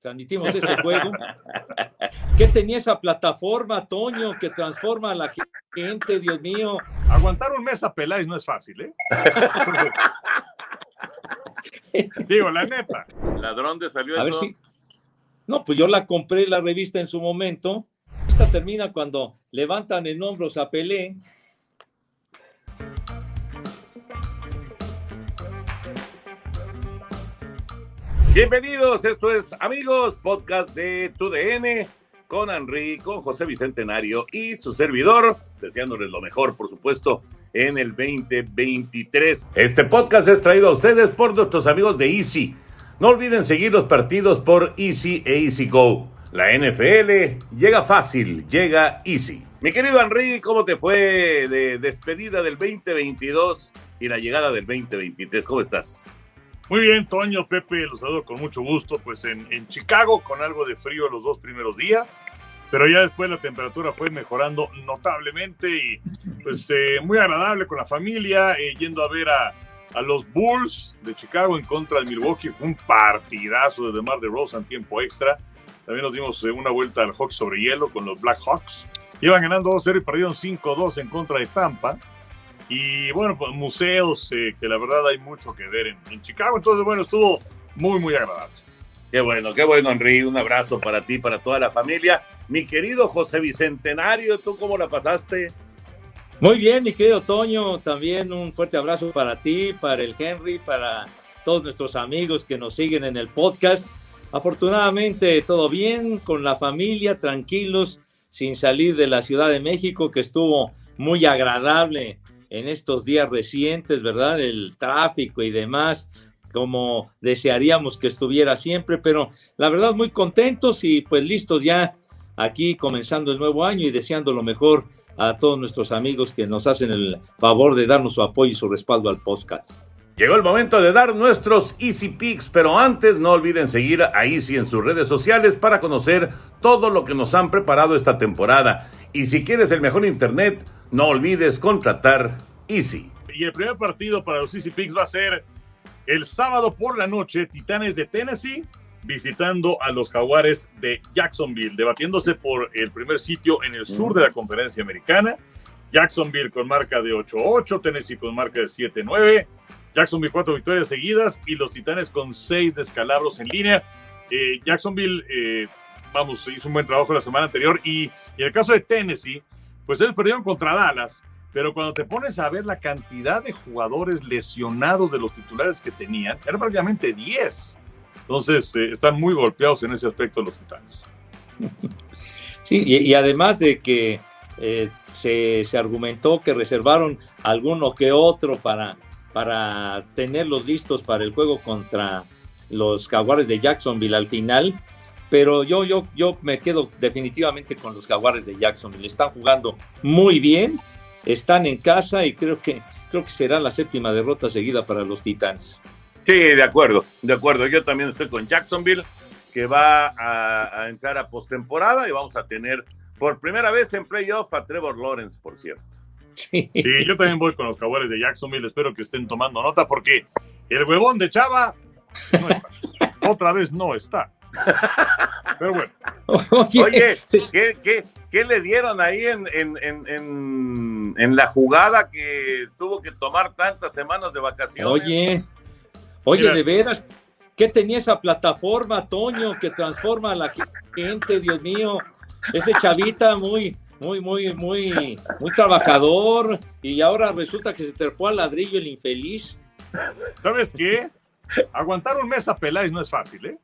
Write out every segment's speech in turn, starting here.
transmitimos ese juego. ¿Qué tenía esa plataforma, Toño, que transforma a la gente, Dios mío? Aguantar un mes a Peláez no es fácil, ¿eh? Digo, la neta. ¿Ladrón de salió a eso? Ver si... No, pues yo la compré la revista en su momento. Esta termina cuando levantan en hombros a Pelé. Bienvenidos, esto es Amigos, podcast de TUDN con Henry, con José Bicentenario y su servidor, deseándoles lo mejor, por supuesto, en el 2023. Este podcast es traído a ustedes por nuestros amigos de Easy. No olviden seguir los partidos por Easy e Easy Go. La NFL llega fácil, llega Easy. Mi querido Henry, ¿cómo te fue de despedida del 2022 y la llegada del 2023? ¿Cómo estás? Muy bien, Toño, Pepe, los saludo con mucho gusto, pues en, en, Chicago con algo de frío los dos primeros días, pero ya después la temperatura fue mejorando notablemente y pues eh, muy agradable con la familia, eh, yendo a ver a, a, los Bulls de Chicago en contra de Milwaukee, fue un partidazo de Mar de Rosa en tiempo extra, también nos dimos eh, una vuelta al hockey sobre hielo con los Black Hawks, iban ganando 2-0 y perdieron 5-2 en contra de Tampa, y bueno, pues museos, eh, que la verdad hay mucho que ver en, Chicago. Entonces, bueno, estuvo muy, muy agradable. Qué bueno, qué bueno, Henry. Un abrazo para ti, para toda la familia. Mi querido José Bicentenario, ¿tú cómo la pasaste? Muy bien, mi querido Toño. También un fuerte abrazo para ti, para el Henry, para todos nuestros amigos que nos siguen en el podcast. Afortunadamente, todo bien, con la familia, tranquilos, sin salir de la Ciudad de México, que estuvo muy agradable en estos días recientes, ¿verdad? El tráfico y demás, como desearíamos que estuviera siempre, pero la verdad muy contentos y pues listos ya aquí comenzando el nuevo año y deseando lo mejor a todos nuestros amigos que nos hacen el favor de darnos su apoyo y su respaldo al podcast. Llegó el momento de dar nuestros Easy Picks, pero antes no olviden seguir a Easy en sus redes sociales para conocer todo lo que nos han preparado esta temporada. Y si quieres el mejor internet, no olvides contratar Easy. Y el primer partido para los Easy Picks va a ser el sábado por la noche, Titanes de Tennessee visitando a los Jaguares de Jacksonville, debatiéndose por el primer sitio en el sur de la conferencia americana. Jacksonville con marca de 8-8, Tennessee con marca de 7-9, Jacksonville cuatro victorias seguidas y los Titanes con seis descalabros en línea. Eh, Jacksonville, eh, vamos, hizo un buen trabajo la semana anterior y, y en el caso de Tennessee, pues ellos perdieron contra Dallas, pero cuando te pones a ver la cantidad de jugadores lesionados de los titulares que tenían, eran prácticamente 10. Entonces, eh, están muy golpeados en ese aspecto los titanes. Sí, y, además de que eh, se, argumentó que reservaron alguno que otro para, para tenerlos listos para el juego contra los Jaguares de Jacksonville al final, pero yo, yo, yo me quedo definitivamente con los jaguares de Jacksonville. Están jugando muy bien, están en casa y creo que, creo que será la séptima derrota seguida para los Titanes. Sí, de acuerdo, de acuerdo. Yo también estoy con Jacksonville, que va a, entrar a postemporada y vamos a tener por primera vez en playoff a Trevor Lawrence, por cierto. Sí. sí. yo también voy con los jaguares de Jacksonville. Espero que estén tomando nota porque el huevón de Chava no está. Otra vez no está. Pero bueno. Oye, ¿qué, le dieron ahí en, en, en, la jugada que tuvo que tomar tantas semanas de vacaciones? Oye, oye, de veras, ¿qué tenía esa plataforma, Toño, que transforma a la gente, Dios mío? Ese chavita muy, muy, muy, muy, muy trabajador y ahora resulta que se trepó al ladrillo el infeliz. ¿Sabes qué? Aguantar un mes a Peláez no es fácil, ¿eh?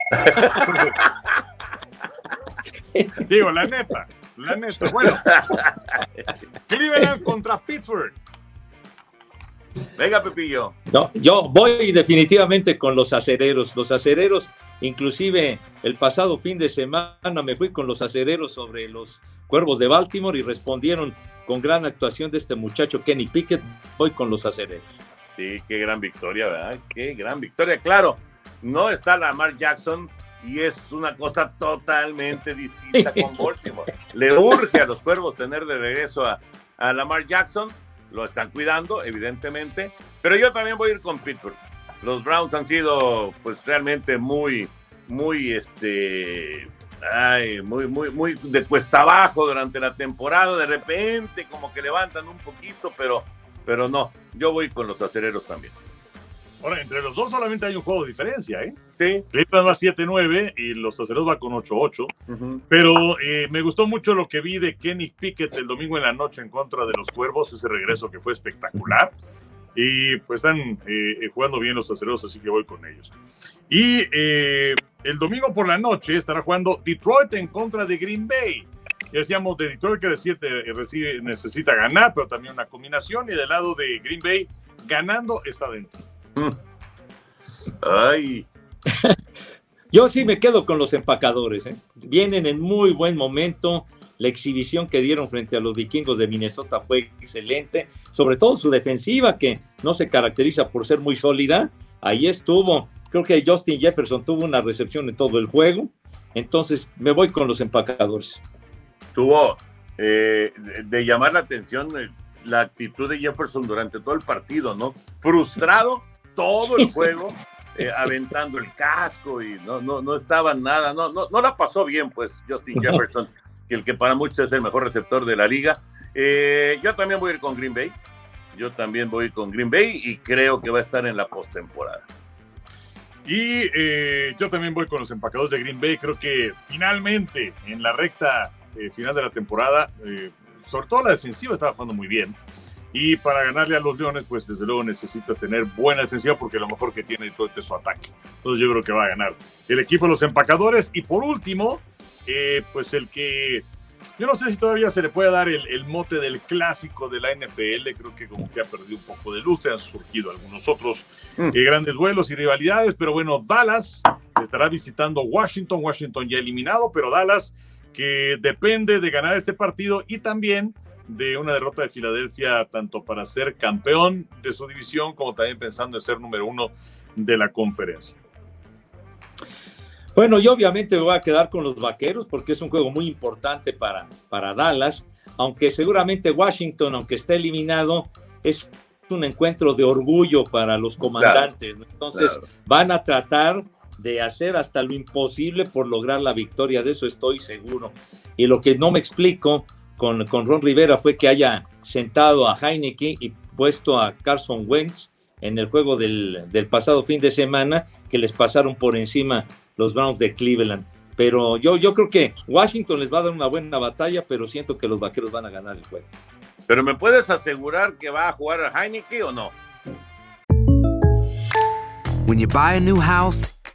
Digo, la neta, la neta. Bueno, Cleveland contra Pittsburgh. Venga, Pepillo. No, yo voy definitivamente con los acereros. Los acereros, inclusive el pasado fin de semana me fui con los acereros sobre los cuervos de Baltimore y respondieron con gran actuación de este muchacho Kenny Pickett. Voy con los acereros. Sí, qué gran victoria, ¿verdad? Qué gran victoria. Claro, no está Lamar Jackson y es una cosa totalmente distinta con Baltimore. Le urge a los cuervos tener de regreso a, a Lamar Jackson. Lo están cuidando, evidentemente. Pero yo también voy a ir con Pittsburgh. Los Browns han sido, pues, realmente muy, muy, este, ay, muy, muy, muy de cuesta abajo durante la temporada. De repente, como que levantan un poquito, pero, pero no. Yo voy con los acereros también. Ahora, entre los dos solamente hay un juego de diferencia, ¿eh? Sí. Cleveland va 7-9 y los acereros va con 8-8. Ujú. Pero eh, me gustó mucho lo que vi de Kenny Pickett el domingo en la noche en contra de los Cuervos, ese regreso que fue espectacular. Y pues están eh, jugando bien los acereros, así que voy con ellos. Y eh, el domingo por la noche estará jugando Detroit en contra de Green Bay. Ya decíamos de Detroit que recibe, recibe- necesita ganar, pero también una combinación. Y del lado de Green Bay, ganando está dentro. Mm. Ay, Yo sí me quedo con los empacadores. ¿eh? Vienen en muy buen momento. La exhibición que dieron frente a los vikingos de Minnesota fue excelente. Sobre todo su defensiva, que no se caracteriza por ser muy sólida. Ahí estuvo. Creo que Justin Jefferson tuvo una recepción en todo el juego. Entonces me voy con los empacadores. Tuvo eh, de, llamar la atención eh, la actitud de Jefferson durante todo el partido, ¿no? Frustrado todo el juego, eh, aventando el casco y no, no, no estaba nada, no, no, no la pasó bien, pues, Justin. Jefferson, que el que para muchos es el mejor receptor de la liga. Eh, yo también voy a ir con Green Bay. Yo también voy con Green Bay y creo que va a estar en la postemporada. Y eh, yo también voy con los empacadores de Green Bay. Creo que finalmente, en la recta eh, final de la temporada, eh, sobre todo la defensiva estaba jugando muy bien. Y para ganarle a los Leones, pues desde luego necesitas tener buena defensiva porque lo mejor que tiene Detroit es su ataque. Entonces yo creo que va a ganar el equipo de los empacadores. Y por último, eh, pues el que yo no sé si todavía se le puede dar el, el mote del clásico de la NFL. Creo que como que ha perdido un poco de lustre. Han surgido algunos otros Mm. eh, grandes duelos y rivalidades. Pero bueno, Dallas estará visitando Washington. Washington ya eliminado, pero Dallas que depende de ganar este partido y también de una derrota de Filadelfia, tanto para ser campeón de su división como también pensando en ser número uno de la conferencia. Bueno, yo obviamente me voy a quedar con los vaqueros porque es un juego muy importante para, para Dallas, aunque seguramente Washington, aunque esté eliminado, es un encuentro de orgullo para los comandantes. Entonces Claro. van a tratar de hacer hasta lo imposible por lograr la victoria, de eso estoy seguro. Y lo que no me explico con, con Ron Rivera fue que haya sentado a Heineken y puesto a Carson Wentz en el juego del, del pasado fin de semana, que les pasaron por encima los Browns de Cleveland. Pero yo, yo creo que Washington les va a dar una buena batalla, pero siento que los vaqueros van a ganar el juego. Pero ¿me puedes asegurar que va a jugar a Heineken o no? When you buy a new house,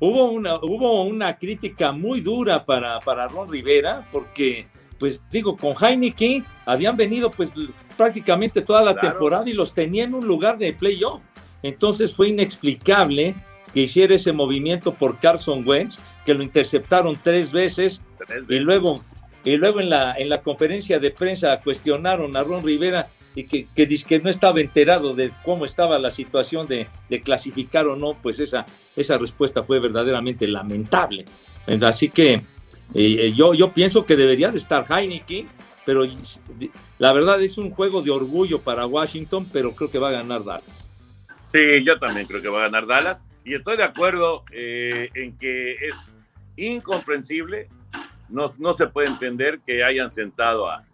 hubo, una, hubo una crítica muy dura para, para Ron Rivera, porque, pues digo, con Heineken habían venido pues prácticamente toda la Claro. temporada y los tenía en un lugar de playoff. Entonces fue inexplicable que hiciera ese movimiento por Carson Wentz, que lo interceptaron tres veces Tres y veces. luego, y luego en, la, en la conferencia de prensa cuestionaron a Ron Rivera y que, que, que no estaba enterado de cómo estaba la situación de, clasificar o no, pues esa, esa respuesta fue verdaderamente lamentable. Así que eh, yo, yo pienso que debería de estar Heineken, pero la verdad es un juego de orgullo para Washington, pero creo que va a ganar Dallas. Sí, yo también creo que va a ganar Dallas. Y estoy de acuerdo eh, en que es incomprensible, no, no se puede entender que hayan sentado a,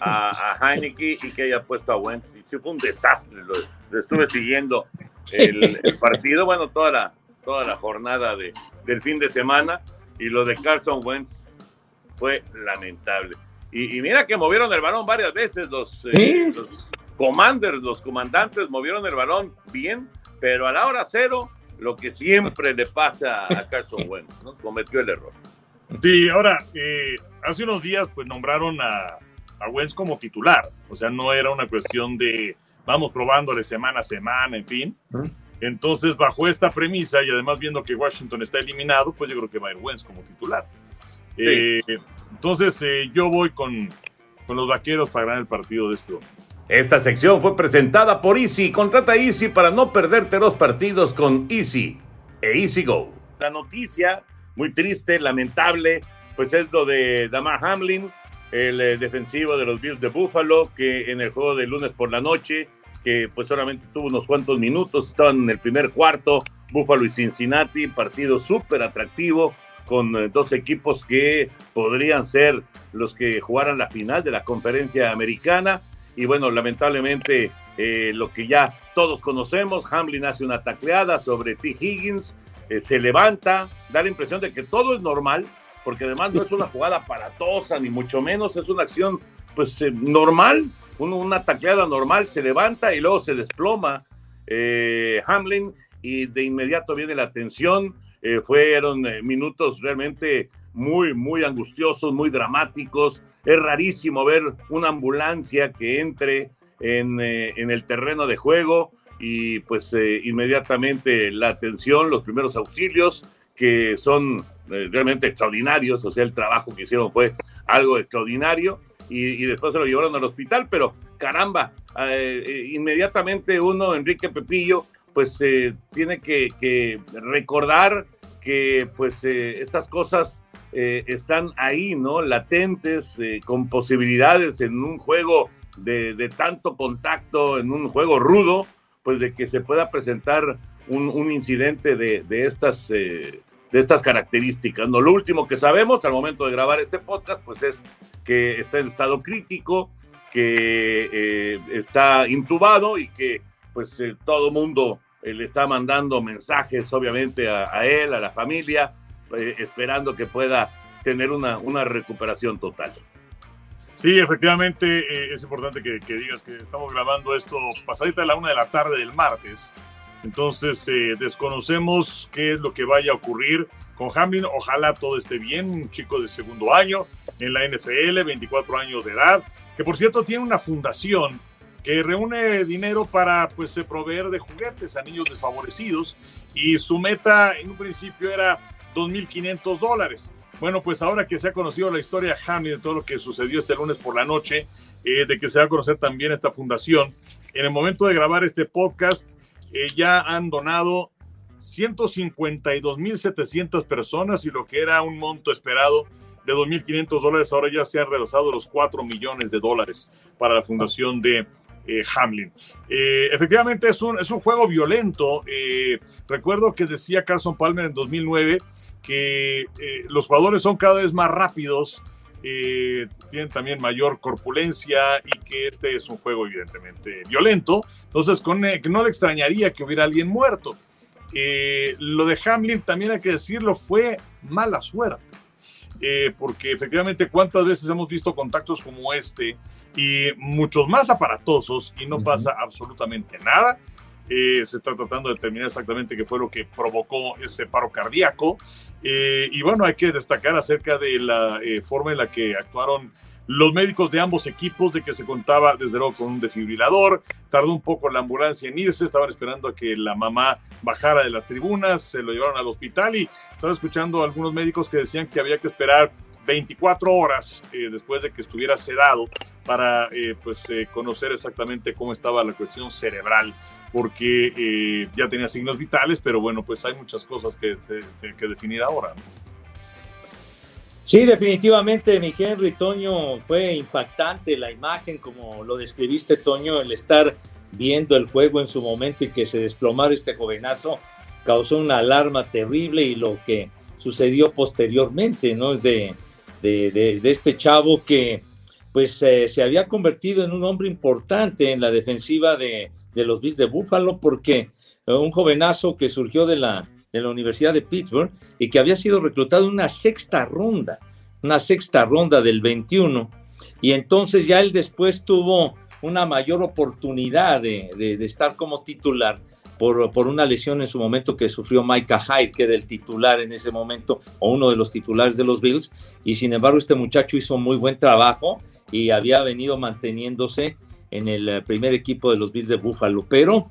a, a Heineken y que haya puesto a Wentz. Y sí, fue un desastre, lo, lo estuve siguiendo el, el, partido, bueno, toda la, toda la jornada de, del fin de semana y lo de Carson Wentz fue lamentable. Y, y mira que movieron el balón varias veces los, eh, los commanders, los comandantes movieron el balón bien, pero a la hora cero, lo que siempre le pasa a Carson Wentz, ¿no? Cometió el error. Sí, ahora, eh, hace unos días pues nombraron a, a Wentz como titular, o sea, no era una cuestión de vamos probándole semana a semana, en fin. Entonces, bajo esta premisa y además viendo que Washington está eliminado, pues yo creo que va a ir Wentz como titular. Eh, entonces, eh, yo voy con, con los vaqueros para ganar el partido de este domingo. Esta sección fue presentada por Easy. Contrata Easy para no perderte los partidos con Easy e Easy Go. La noticia, muy triste, lamentable, pues es lo de Damar Hamlin, el eh, defensivo de los Bills de Buffalo, que en el juego de lunes por la noche, que pues solamente tuvo unos cuantos minutos, estaban en el primer cuarto, Buffalo y Cincinnati, partido súper atractivo, con eh, dos equipos que podrían ser los que jugaran la final de la conferencia americana. Y bueno, lamentablemente eh, lo que ya todos conocemos, Hamlin hace una tacleada sobre T. Higgins, se levanta, da la impresión de que todo es normal, porque además no es una jugada aparatosa, ni mucho menos, es una acción pues normal, una tacleada normal, se levanta y luego se desploma Hamlin y de inmediato viene la tensión, fueron minutos realmente muy, muy angustiosos, muy dramáticos. Es rarísimo ver una ambulancia que entre en, eh, en el terreno de juego y pues eh, inmediatamente la atención, los primeros auxilios que son eh, realmente extraordinarios, o sea, el trabajo que hicieron fue algo extraordinario y, después se lo llevaron al hospital, pero caramba, inmediatamente uno, Enrique Pepillo, pues tiene que, recordar que pues estas cosas eh, están ahí, ¿no? Latentes, eh, con posibilidades en un juego de, tanto contacto, en un juego rudo, pues de que se pueda presentar un, incidente de, estas, eh, de estas características. ¿no? Lo último que sabemos al momento de grabar este podcast, pues es que está en estado crítico, que está intubado y que pues todo mundo le está mandando mensajes, obviamente, a él, a la familia, eh, esperando que pueda tener una, una recuperación total. Sí, efectivamente, eh, es importante que, digas que estamos grabando esto pasadita a la una de la tarde del martes. Entonces, eh, desconocemos qué es lo que vaya a ocurrir con Hamlin. Ojalá todo esté bien. Un chico de segundo año en la NFL, 24 años de edad, que por cierto tiene una fundación que reúne dinero para pues proveer de juguetes a niños desfavorecidos. Y su meta en un principio era 2.500 dólares. Bueno, pues ahora que se ha conocido la historia de Hamlin, de todo lo que sucedió este lunes por la noche, eh, de que se va a conocer también esta fundación, en el momento de grabar este podcast, eh, ya han donado 152.700 personas y lo que era un monto esperado de 2.500 dólares, ahora ya se han rebasado los 4 millones de dólares para la fundación de eh, Hamlin. Eh, efectivamente es un, es un juego violento. Eh, recuerdo que decía Carson Palmer en 2009 que los jugadores son cada vez más rápidos, tienen también mayor corpulencia y que este es un juego evidentemente violento. Entonces, con, que no le extrañaría que hubiera alguien muerto. lo de Hamlin, también hay que decirlo, fue mala suerte. Eh, porque efectivamente cuántas veces hemos visto contactos como este y muchos más aparatosos y no pasa absolutamente nada. Eh, se está tratando de determinar exactamente qué fue lo que provocó ese paro cardíaco. Eh, y bueno, hay que destacar acerca de la forma en la que actuaron los médicos de ambos equipos, de que se contaba desde luego con un desfibrilador, tardó un poco la ambulancia en irse, estaban esperando a que la mamá bajara de las tribunas, se lo llevaron al hospital y estaba escuchando a algunos médicos que decían que había que esperar 24 horas eh, después de que estuviera sedado para eh, pues eh, conocer exactamente cómo estaba la cuestión cerebral porque ya tenía signos vitales pero bueno pues hay muchas cosas que, que definir ahora Sí, definitivamente, mi Henry Toño, fue impactante la imagen, como lo describiste, Toño, el estar viendo el juego en su momento y que se desplomara este jovenazo causó una alarma terrible y lo que sucedió posteriormente, ¿no? De, de, este chavo que pues eh, se había convertido en un hombre importante en la defensiva de, de los Bills de Buffalo porque eh, un jovenazo que surgió de la, de la Universidad de Pittsburgh y que había sido reclutado en una sexta ronda, una sexta ronda del 21. Y entonces ya él después tuvo una mayor oportunidad de, de, estar como titular por, por, una lesión en su momento que sufrió Micah Hyde, que era el titular en ese momento, o uno de los titulares de los Bills. Y sin embargo, este muchacho hizo muy buen trabajo y había venido manteniéndose en el primer equipo de los Bills de Buffalo. Pero,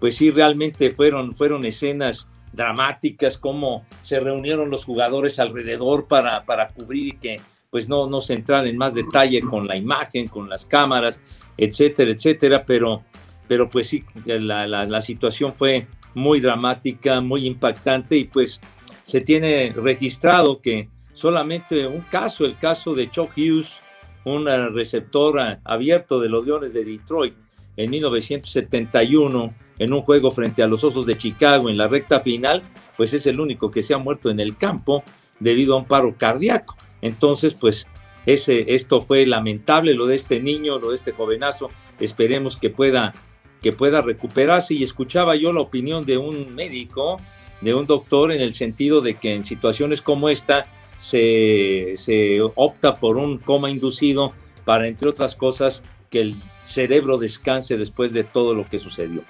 pues sí, realmente fueron, fueron escenas dramáticas, cómo se reunieron los jugadores alrededor para, para cubrir y que pues no, no se entran en más detalle con la imagen, con las cámaras, etcétera, etcétera, pero, pero pues sí, la, la, situación fue muy dramática, muy impactante y pues se tiene registrado que solamente un caso, el caso de Chuck Hughes, un receptor abierto de los Leones de Detroit en 1971, en un juego frente a los Osos de Chicago en la recta final, pues es el único que se ha muerto en el campo debido a un paro cardíaco. Entonces, pues ese, esto fue lamentable, lo de este niño, lo de este jovenazo. Esperemos que pueda, que pueda recuperarse. Y escuchaba yo la opinión de un médico, de un doctor, en el sentido de que en situaciones como esta se, se opta por un coma inducido para, entre otras cosas, que el cerebro descanse después de todo lo que sucedió.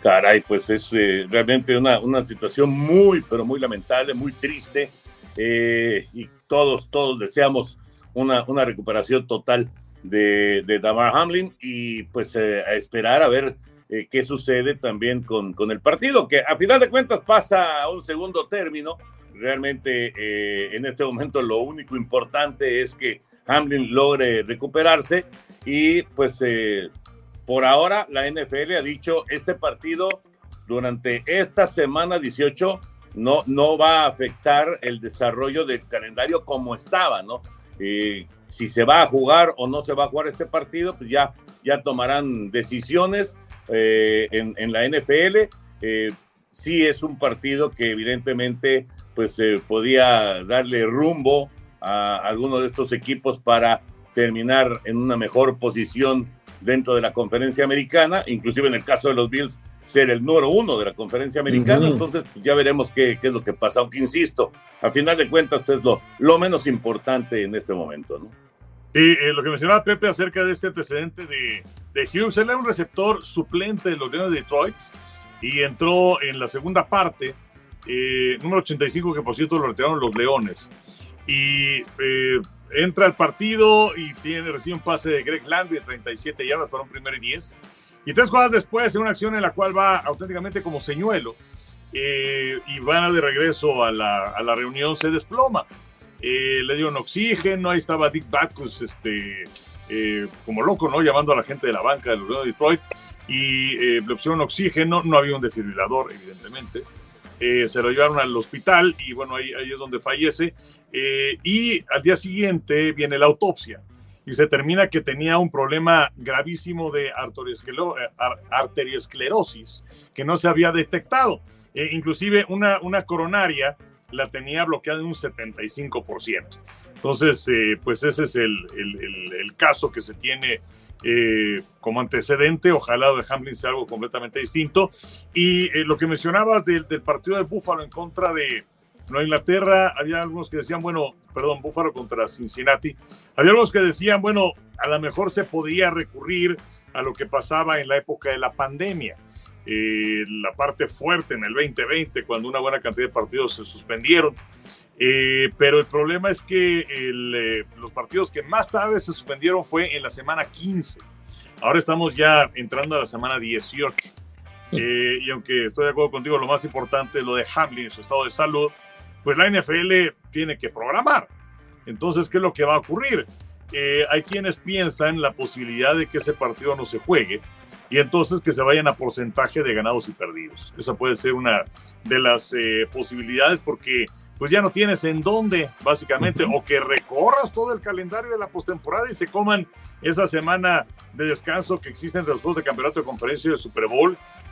Caray, pues es eh, realmente una, una, situación muy, pero muy lamentable, muy triste. Eh, y todos, todos deseamos una, una recuperación total de, de Damar Hamlin y pues eh, a esperar a ver qué sucede también con, con el partido, que a final de cuentas pasa a un segundo término. Realmente en este momento lo único importante es que Hamlin logre recuperarse y pues por ahora, la NFL ha dicho, este partido durante esta semana 18 no, no va a afectar el desarrollo del calendario como estaba, ¿no? si se va a jugar o no se va a jugar este partido, pues ya, ya tomarán decisiones eh, en, la NFL. Eh, sí es un partido que evidentemente pues eh, podía darle rumbo a alguno de estos equipos para terminar en una mejor posición dentro de la conferencia americana, inclusive en el caso de los Bills, ser el número uno de la conferencia americana. Entonces, pues, ya veremos qué, qué, es lo que pasa. Aunque insisto, a final de cuentas, esto es lo, lo menos importante en este momento, ¿no? Y eh, lo que mencionaba Pepe acerca de este antecedente de, de Hughes, él era un receptor suplente de los Leones de Detroit y entró en la segunda parte, eh, número 85, que por cierto lo retiraron los Leones. Y eh, entra al partido y tiene, recibe un pase de Greg Landry de 37 yardas para un primer y 10. Y tres jugadas después, en una acción en la cual va auténticamente como señuelo eh, y van de regreso a la, a la reunión, se desploma. Eh, le dieron oxígeno, ahí estaba Dick Backus, este, eh, como loco, ¿no? Llamando a la gente de la banca de los de Detroit. Y le pusieron oxígeno, no había un desfibrilador, evidentemente. Eh, se lo llevaron al hospital y bueno, ahí, es donde fallece. Eh, y al día siguiente viene la autopsia y se termina que tenía un problema gravísimo de arteriosclerosis que no se había detectado. Eh, inclusive una, una coronaria la tenía bloqueada en un 75%. Entonces, pues ese es el, el, el, caso que se tiene eh, como antecedente. Ojalá de Hamlin sea algo completamente distinto. Y eh, lo que mencionabas del, partido de Búfalo en contra de Nueva Inglaterra, había algunos que decían, bueno, perdón, Búfalo contra Cincinnati. Había algunos que decían, bueno, a lo mejor se podía recurrir a lo que pasaba en la época de la pandemia. Eh, la parte fuerte en el 2020, cuando una buena cantidad de partidos se suspendieron. Eh, pero el problema es que eh, los partidos que más tarde se suspendieron fue en la semana 15. Ahora estamos ya entrando a la semana 18. Eh, y aunque estoy de acuerdo contigo, lo más importante es lo de Hamlin en su estado de salud, pues la NFL tiene que programar. Entonces, ¿qué es lo que va a ocurrir? hay quienes piensan la posibilidad de que ese partido no se juegue y entonces que se vayan a porcentaje de ganados y perdidos. Esa puede ser una de las posibilidades porque pues ya no tienes en dónde, básicamente, o que recorras todo el calendario de la postemporada y se coman esa semana de descanso que existe entre los juegos de campeonato de conferencia y de Super Bowl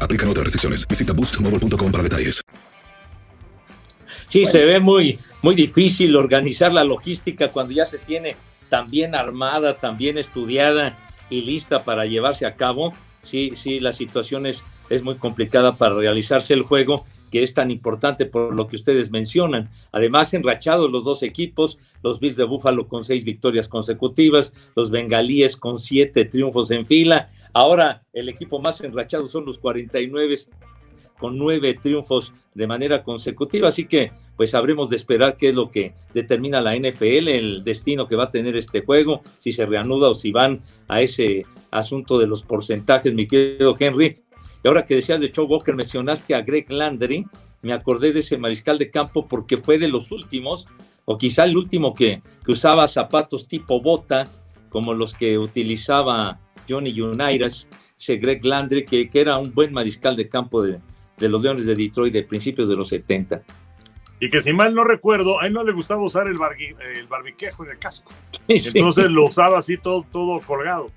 Aplican otras restricciones. Visita boostmobile.com para detalles. Sí, se ve muy, muy difícil organizar la logística cuando ya se tiene tan bien armada, tan bien estudiada y lista para llevarse a cabo. Sí, sí, la situación es, es muy complicada para realizarse el juego que es tan importante por lo que ustedes mencionan. Además, enrachados los dos equipos, los Bills de Buffalo con seis victorias consecutivas, los bengalíes con siete triunfos en fila. Ahora el equipo más enrachado son los 49 con nueve triunfos de manera consecutiva. Así que, pues habremos de esperar qué es lo que determina la NFL, el destino que va a tener este juego, si se reanuda o si van a ese asunto de los porcentajes, mi querido Henry. Y ahora que decías de Joe Walker, mencionaste a Greg Landry, me acordé de ese mariscal de campo porque fue de los últimos, o quizá el último que, que usaba zapatos tipo bota, como los que utilizaba Johnny Unitas, ese Greg Landry, que, que era un buen mariscal de campo de, de los Leones de Detroit de principios de los 70. Y que si mal no recuerdo, a él no le gustaba usar el, el barbiquejo en el casco. Entonces lo usaba así todo, todo colgado.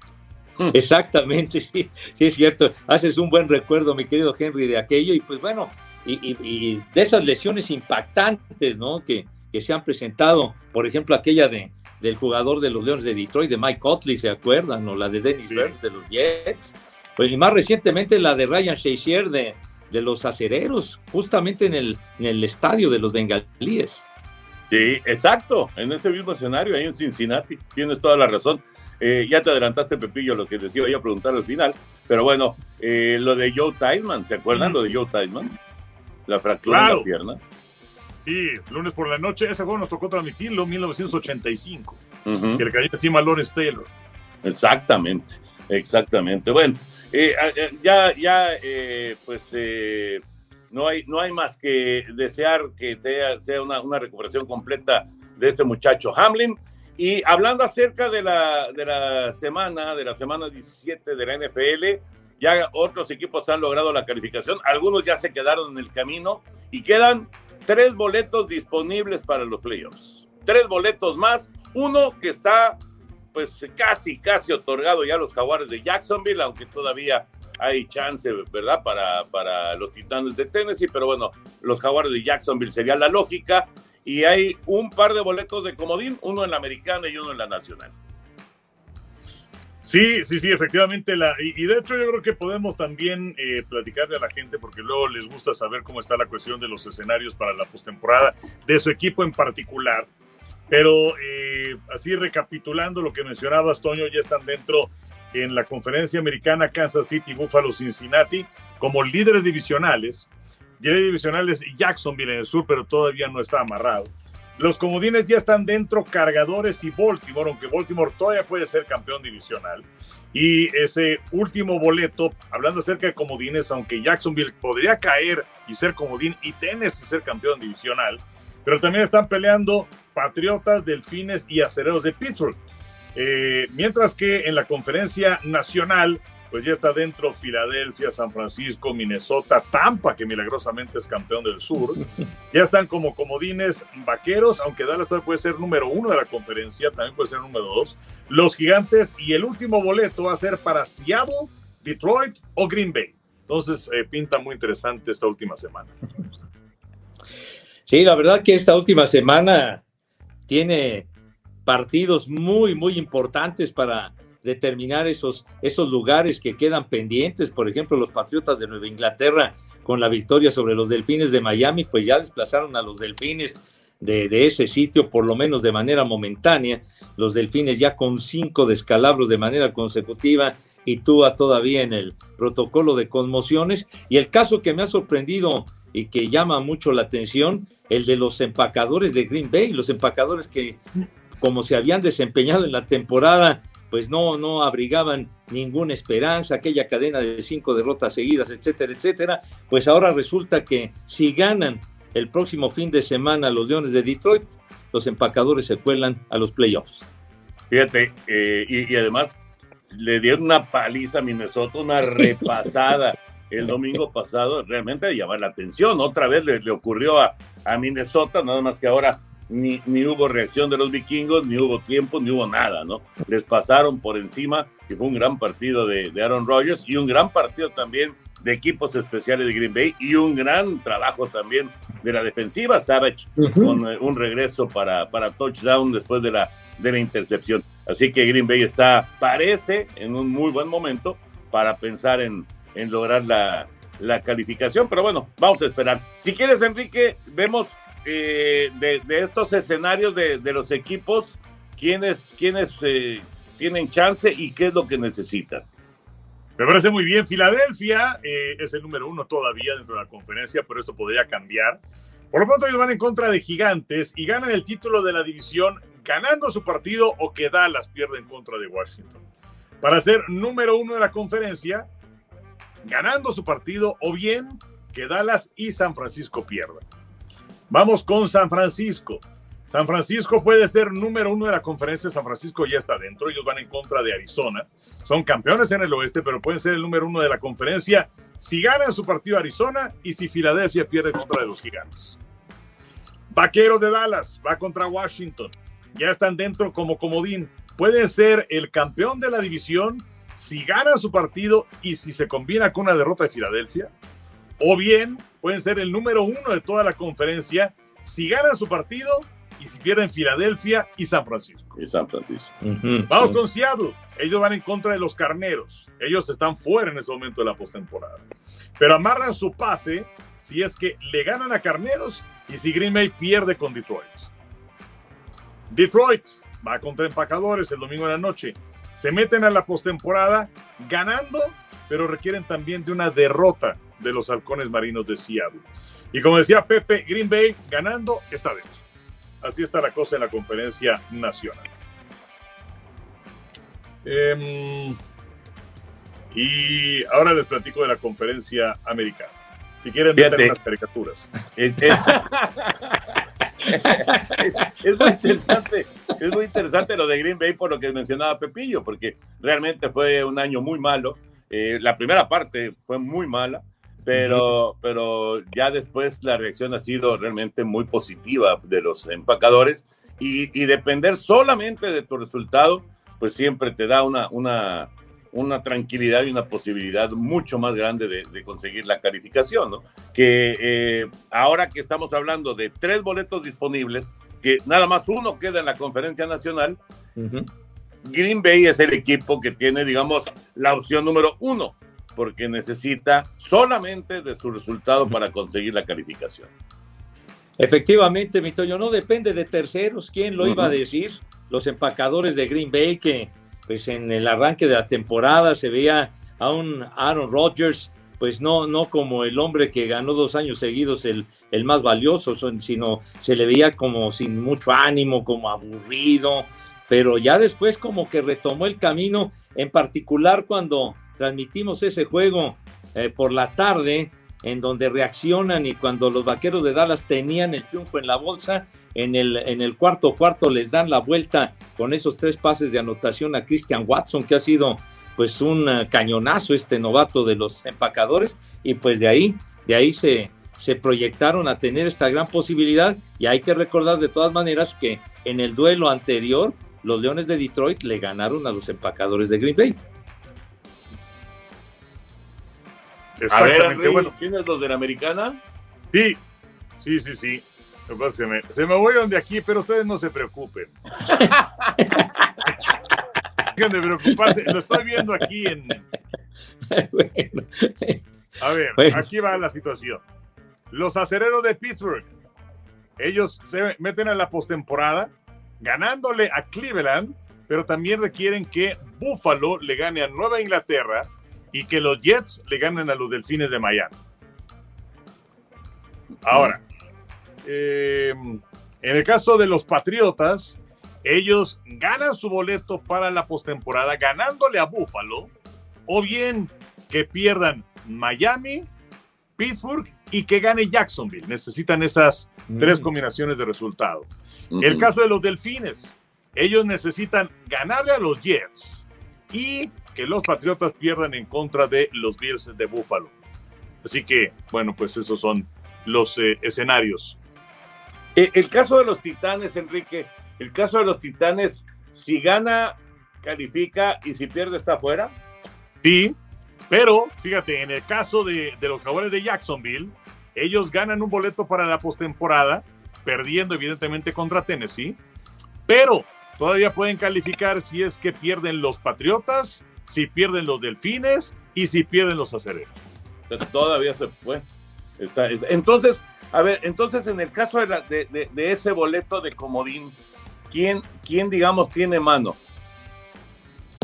Exactamente, sí, sí es cierto. Haces un buen recuerdo, mi querido Henry, de aquello. Y pues bueno, y, de esas lesiones impactantes, ¿no? Que, que, se han presentado, por ejemplo, aquella de, del jugador de los Leones de Detroit, de Mike Otley, ¿se acuerdan? O la de Dennis sí. Bird, de los Jets. Pues y más recientemente la de Ryan Shazier de, de los acereros, justamente en el, en el estadio de los bengalíes. Sí, exacto, en ese mismo escenario, ahí en Cincinnati, tienes toda la razón. Eh, ya te adelantaste, Pepillo, lo que les iba a preguntar al final, pero bueno, eh, lo de Joe Tideman, ¿se acuerdan lo de Joe Tideman? La fractura claro. en la pierna. Sí, lunes por la noche, ese juego nos tocó transmitirlo en 1985, uh -huh. que le cayó encima a Lawrence Taylor. Exactamente, exactamente. Bueno, eh, ya, ya, eh, pues eh, no, hay, no hay más que desear que te, sea una, una, recuperación completa de este muchacho Hamlin. Y hablando acerca de la, de la semana, de la semana 17 de la NFL, ya otros equipos han logrado la calificación, algunos ya se quedaron en el camino y quedan tres boletos disponibles para los playoffs. Tres boletos más, uno que está pues casi, casi otorgado ya a los jaguares de Jacksonville, aunque todavía hay chance, ¿verdad? Para, para los titanes de Tennessee, pero bueno, los jaguares de Jacksonville sería la lógica. Y hay un par de boletos de comodín, uno en la americana y uno en la nacional. Sí, sí, sí, efectivamente. La, y, de hecho yo creo que podemos también eh, platicarle a la gente, porque luego les gusta saber cómo está la cuestión de los escenarios para la postemporada, de su equipo en particular. Pero eh, así recapitulando lo que mencionabas, Toño, ya están dentro en la conferencia americana Kansas City, Buffalo, Cincinnati, como líderes divisionales. Líderes divisionales Jacksonville en el sur, pero todavía no está amarrado. Los comodines ya están dentro, cargadores y Baltimore, aunque Baltimore todavía puede ser campeón divisional. Y ese último boleto, hablando acerca de comodines, aunque Jacksonville podría caer y ser comodín y Tennessee ser campeón divisional, pero también están peleando Patriotas, Delfines y Acereros de Pittsburgh. Eh, mientras que en la conferencia nacional, pues ya está dentro Filadelfia, San Francisco, Minnesota, Tampa, que milagrosamente es campeón del sur. Ya están como comodines vaqueros, aunque Dallas puede ser número uno de la conferencia, también puede ser número dos. Los gigantes y el último boleto va a ser para Seattle, Detroit o Green Bay. Entonces eh, pinta muy interesante esta última semana. Sí, la verdad que esta última semana tiene partidos muy, muy importantes para determinar esos, esos lugares que quedan pendientes. Por ejemplo, los Patriotas de Nueva Inglaterra con la victoria sobre los Delfines de Miami, pues ya desplazaron a los Delfines de, ese sitio, por lo menos de manera momentánea. Los Delfines ya con cinco descalabros de manera consecutiva y Tua todavía en el protocolo de conmociones. Y el caso que me ha sorprendido y que llama mucho la atención, el de los empacadores de Green Bay, los empacadores que como se habían desempeñado en la temporada, pues no, no abrigaban ninguna esperanza, aquella cadena de cinco derrotas seguidas, etcétera, etcétera, pues ahora resulta que si ganan el próximo fin de semana los Leones de Detroit, los empacadores se cuelan a los playoffs. Fíjate, eh, y, y, además le dieron una paliza a Minnesota, una repasada el domingo pasado, realmente de llamar la atención. Otra vez le, le ocurrió a, a, Minnesota, nada más que ahora ni, ni, hubo reacción de los vikingos, ni hubo tiempo, ni hubo nada, ¿no? Les pasaron por encima y fue un gran partido de, de Aaron Rodgers y un gran partido también de equipos especiales de Green Bay y un gran trabajo también de la defensiva Savage uh -huh. con eh, un regreso para, para touchdown después de la, de la intercepción. Así que Green Bay está, parece, en un muy buen momento para pensar en, en lograr la, la calificación, pero bueno, vamos a esperar. Si quieres, Enrique, vemos eh, de, estos escenarios de, los equipos, quiénes, quiénes eh, tienen chance y qué es lo que necesitan. Me parece muy bien. Filadelfia eh, es el número uno todavía dentro de la conferencia, pero esto podría cambiar. Por lo pronto ellos van en contra de Gigantes y ganan el título de la división ganando su partido o que Dallas pierde en contra de Washington. Para ser número uno de la conferencia, ganando su partido o bien que Dallas y San Francisco pierdan. Vamos con San Francisco. San Francisco puede ser número uno de la conferencia. San Francisco ya está dentro. Ellos van en contra de Arizona. Son campeones en el oeste, pero pueden ser el número uno de la conferencia si ganan su partido Arizona y si Filadelfia pierde contra de los gigantes. Vaquero de Dallas va contra Washington. Ya están dentro como comodín. Puede ser el campeón de la división si gana su partido y si se combina con una derrota de Filadelfia. O bien pueden ser el número uno de toda la conferencia si ganan su partido y si pierden Filadelfia y San Francisco. Y San Francisco. Vamos con Seattle. Ellos van en contra de los carneros. Ellos están fuera en ese momento de la postemporada. Pero amarran su pase si es que le ganan a carneros y si Green Bay pierde con Detroit. Detroit va contra empacadores el domingo de la noche. Se meten a la postemporada ganando, pero requieren también de una derrota de los halcones marinos de Seattle. Y como decía Pepe, Green Bay ganando esta vez. Así está la cosa en la conferencia nacional. Em, y ahora les platico de la conferencia americana. Si quieren meter unas caricaturas. Es, muy interesante, es muy interesante lo de Green Bay por lo que mencionaba Pepillo, porque realmente fue un año muy malo. Eh, la primera parte fue muy mala pero, pero ya después la reacción ha sido realmente muy positiva de los empacadores y, depender solamente de tu resultado, pues siempre te da una, una, una tranquilidad y una posibilidad mucho más grande de, conseguir la calificación, ¿no? Que eh, ahora que estamos hablando de tres boletos disponibles, que nada más uno queda en la conferencia nacional, Green Bay es el equipo que tiene, digamos, la opción número uno porque necesita solamente de su resultado para conseguir la calificación. Efectivamente, mi Toño, no depende de terceros. ¿Quién lo iba a decir? Los empacadores de Green Bay, que pues en el arranque de la temporada se veía a un Aaron Rodgers, pues no, no como el hombre que ganó dos años seguidos el, el más valioso, sino se le veía como sin mucho ánimo, como aburrido, pero ya después como que retomó el camino, en particular cuando transmitimos ese juego eh, por la tarde, en donde reaccionan y cuando los vaqueros de Dallas tenían el triunfo en la bolsa, en el, en el cuarto cuarto les dan la vuelta con esos tres pases de anotación a Christian Watson, que ha sido pues un eh, cañonazo este novato de los empacadores, y pues de ahí, de ahí se, se proyectaron a tener esta gran posibilidad, y hay que recordar de todas maneras que en el duelo anterior, los Leones de Detroit le ganaron a los empacadores de Green Bay. Exactamente. bueno. ¿Tienes los de la americana? Sí, sí, sí, sí. Se me, se me voy de aquí, pero ustedes no se preocupen. Dejen de preocuparse. Lo estoy viendo aquí en. A ver, aquí va la situación. Los acereros de Pittsburgh. Ellos se meten a la postemporada ganándole a Cleveland, pero también requieren que Buffalo le gane a Nueva Inglaterra y que los Jets le ganen a los Delfines de Miami. Ahora, eh, en el caso de los Patriotas, ellos ganan su boleto para la postemporada ganándole a Buffalo, o bien que pierdan Miami, Pittsburgh y que gane Jacksonville. Necesitan esas tres mm. combinaciones de resultado. El caso de los Delfines, ellos necesitan ganarle a los Jets y que los Patriotas pierdan en contra de los Bills de Buffalo. Así que, bueno, pues esos son los eh, escenarios. Eh, el caso de los Titanes, Enrique, el caso de los Titanes, si gana, califica y si pierde, está fuera. Sí, pero fíjate, en el caso de, de los Jaguares de Jacksonville, ellos ganan un boleto para la postemporada, perdiendo evidentemente contra Tennessee, pero todavía pueden calificar si es que pierden los Patriotas si pierden los delfines y si pierden los acereros. Todavía se fue. Está, es- entonces, a ver, entonces en el caso de, la- de- de ese boleto de comodín, ¿quién, ¿quién, digamos, tiene mano?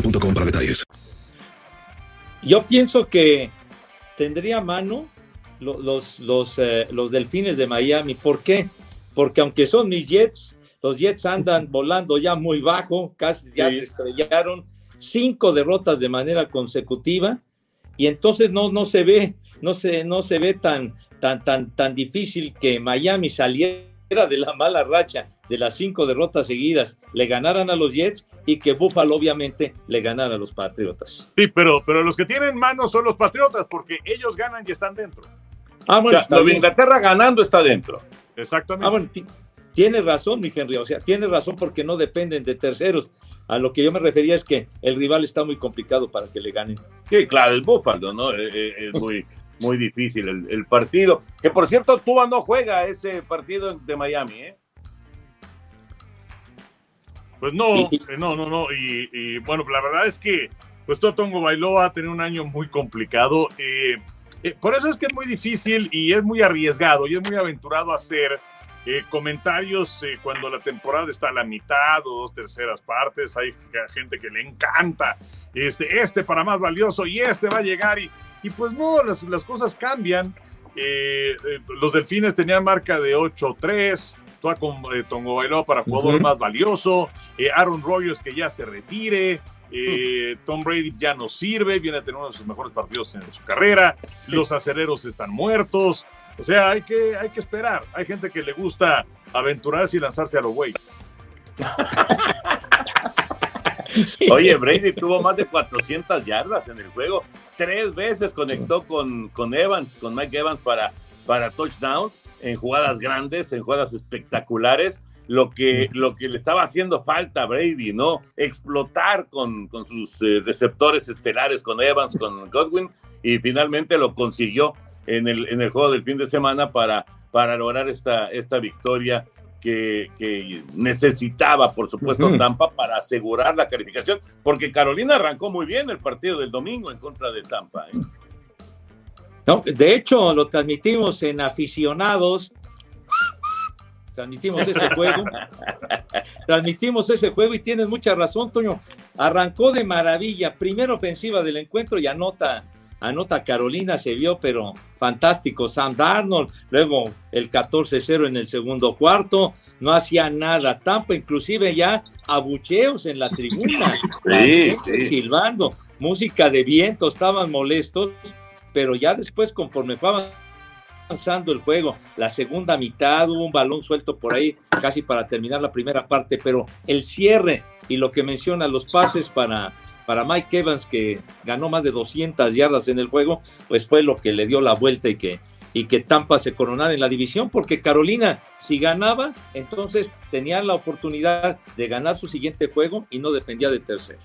boostmobile.com para detalles. Yo pienso que tendría mano lo- los, los, eh, los delfines de Miami. ¿Por qué? Porque aunque son mis Jets, los Jets andan volando ya muy bajo, casi ya Sí. se estrellaron, cinco derrotas de manera consecutiva, y entonces no, no se ve, no se, no se ve tan, tan, tan, tan difícil que Miami saliera de la mala racha de las cinco derrotas seguidas, le ganaran a los Jets y que Buffalo obviamente le ganara a los Patriotas. Sí, pero, pero los que tienen manos son los Patriotas, porque ellos ganan y están dentro. Ah, O bueno, sea, de bien. Inglaterra ganando está dentro. Exactamente. Ah, bueno, ti- tiene razón, mi Henry. O sea, tiene razón porque no dependen de terceros. A lo que yo me refería es que el rival está muy complicado para que le ganen. Sí, claro, el Búfalo, ¿no? Eh, eh, Es, muy, muy difícil el, el partido. Que por cierto, Tua no juega ese partido de Miami, ¿eh? Pues no, eh, no, no, no. Y, y, bueno, la verdad es que pues Totongo Bailoa ha tenido un año muy complicado. eh, eh, por eso es que es muy difícil y es muy arriesgado y es muy aventurado hacer eh, comentarios eh, cuando la temporada está a la mitad o dos terceras partes. Hay gente que le encanta este, este para más valioso y este va a llegar. Y, y pues no, las, las cosas cambian. Eh, los delfines tenían marca de 8-3. Tua con eh, Tongo Bailoa para jugador más valioso. eh, Aaron Rodgers que ya se retire. eh, Tom Brady ya no sirve, viene a tener uno de sus mejores partidos en su carrera. Los aceleros están muertos. O sea, hay que, hay que esperar. Hay gente que le gusta aventurarse y lanzarse a lo güey. Oye, Brady tuvo más de 400 yardas en el juego. Tres veces conectó con, con Evans, con Mike Evans para, para touchdowns, en jugadas grandes, en jugadas espectaculares. Lo que, lo que le estaba haciendo falta a Brady, ¿no? Explotar con, con sus eh, receptores estelares, con Evans, con Godwin, y finalmente lo consiguió en el, en el juego del fin de semana para, para lograr esta, esta victoria que, que necesitaba, por supuesto. Tampa para asegurar la calificación, porque Carolina arrancó muy bien el partido del domingo en contra de Tampa. ¿eh? No, de hecho, lo transmitimos en aficionados. Transmitimos ese juego. transmitimos ese juego y tienes mucha razón, Toño. Arrancó de maravilla. Primera ofensiva del encuentro y anota, anota Carolina, se vio, pero fantástico. Sam Darnold, luego el 14-0 en el segundo cuarto. No hacía nada. Tampa, inclusive ya abucheos en la tribuna. Sí, sí. silbando, música de viento, estaban molestos, pero ya después, conforme fue avanzando el juego, la segunda mitad hubo un balón suelto por ahí, casi para terminar la primera parte, pero el cierre y lo que menciona los pases para, para Mike Evans, que ganó más de 200 yardas en el juego, pues fue lo que le dio la vuelta y que, y que Tampa se coronara en la división, porque Carolina, si ganaba, entonces tenía la oportunidad de ganar su siguiente juego y no dependía de tercero.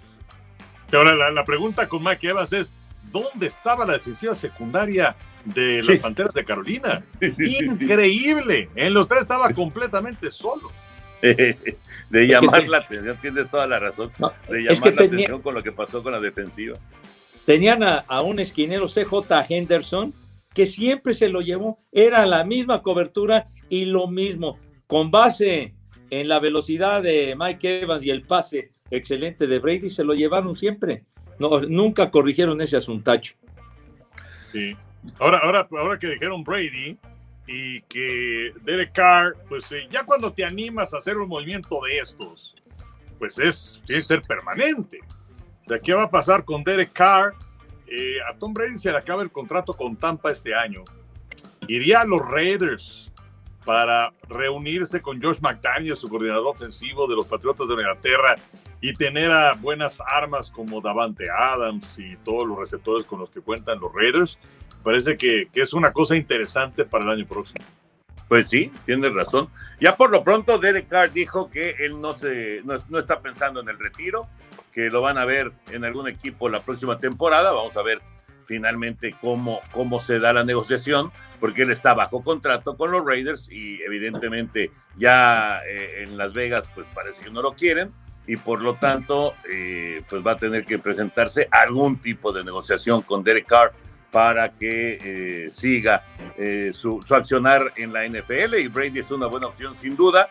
Que Ahora, la, la pregunta con Mike Evans es: ¿dónde estaba la defensiva secundaria de las Sí. Panteras de Carolina? Sí. Increíble. En los tres estaba completamente solo. de llamar te- la atención, tienes toda la razón, No, de es llamar que la tenía- atención con lo que pasó con la defensiva. Tenían a, a un esquinero CJ Henderson que siempre se lo llevó, era la misma cobertura y lo mismo, con base en la velocidad de Mike Evans y el pase excelente de Brady, se lo llevaron siempre. No, nunca corrigieron ese asuntacho. Sí. Ahora, ahora, ahora que dijeron Brady y que Derek Carr, pues eh, ya cuando te animas a hacer un movimiento de estos, pues es, tiene que ser permanente. O sea, ¿qué va a pasar con Derek Carr? Eh, a Tom Brady se le acaba el contrato con Tampa este año. Iría a los Raiders para reunirse con Josh McDaniel, su coordinador ofensivo de los Patriotas de Inglaterra, y tener a buenas armas como Davante Adams y todos los receptores con los que cuentan los Raiders. parece que, que es una cosa interesante para el año próximo. Pues sí, tienes razón. Ya por lo pronto Derek Carr dijo que él no se no, no, está pensando en el retiro, que lo van a ver en algún equipo la próxima temporada. Vamos a ver finalmente cómo, cómo se da la negociación, porque él está bajo contrato con los Raiders y evidentemente ya eh, en Las Vegas pues parece que no lo quieren y por lo tanto eh, pues va a tener que presentarse algún tipo de negociación con Derek Carr para que eh, siga su, su, accionar en la NFL y Brady es una buena opción sin duda.